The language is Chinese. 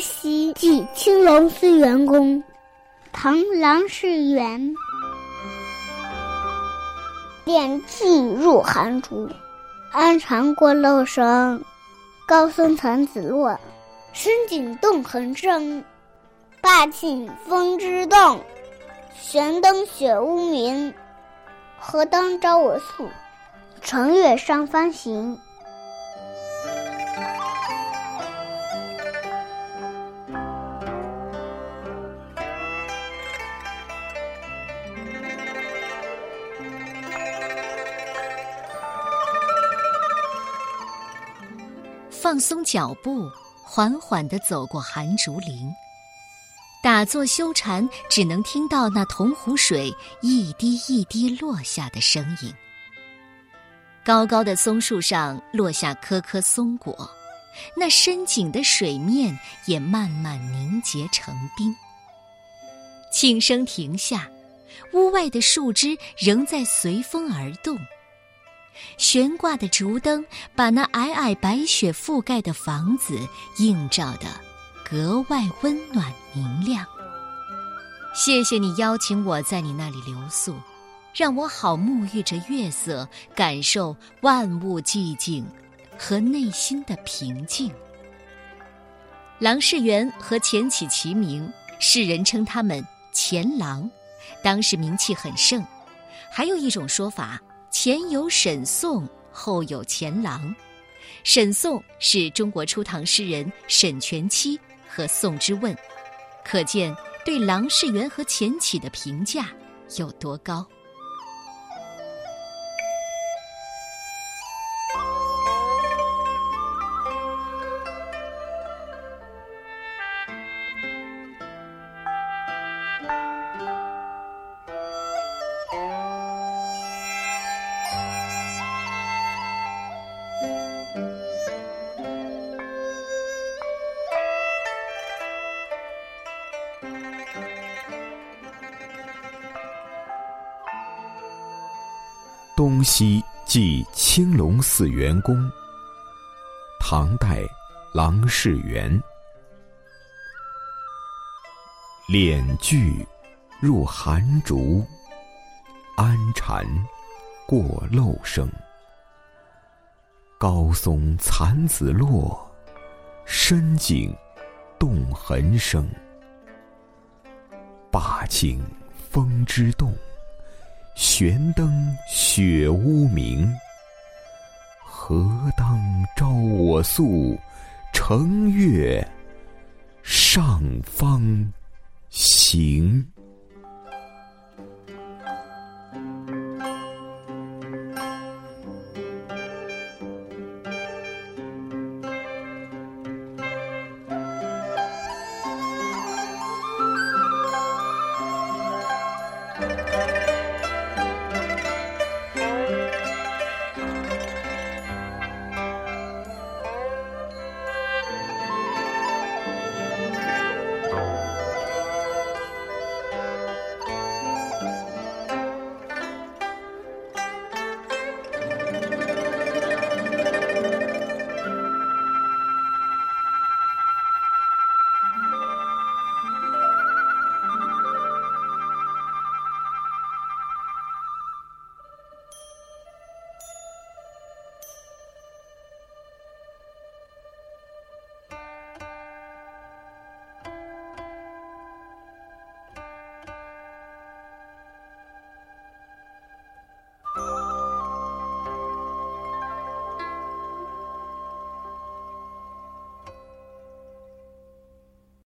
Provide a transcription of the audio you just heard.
祭青龙寺员工，唐·郎世元。点寄入寒竹，安禅过漏声。高僧残子落，深井洞横生。罢尽风之动，悬灯雪屋明。何当招我宿，乘月上方行。放松脚步，缓缓地走过寒竹林。打坐修禅，只能听到那铜湖水一滴一滴落下的声音。高高的松树上落下颗颗松果，那深井的水面也慢慢凝结成冰。轻声停下，屋外的树枝仍在随风而动。悬挂的竹灯把那皑皑白雪覆盖的房子映照得格外温暖明亮。谢谢你邀请我在你那里留宿，让我好沐浴着月色，感受万物寂静和内心的平静。郎世元和钱起齐名，世人称他们钱郎，当时名气很盛。还有一种说法。前有沈宋，后有钱郎。沈宋是中国初唐诗人沈佺期和宋之问，可见对郎世元和钱起的评价有多高。东西即青龙寺员工。唐代，郎世元。敛炬入寒竹，安禅过漏声。高松残子落，深井洞痕生。罢尽风之动。悬灯雪屋明，何当朝我宿？乘月上方行。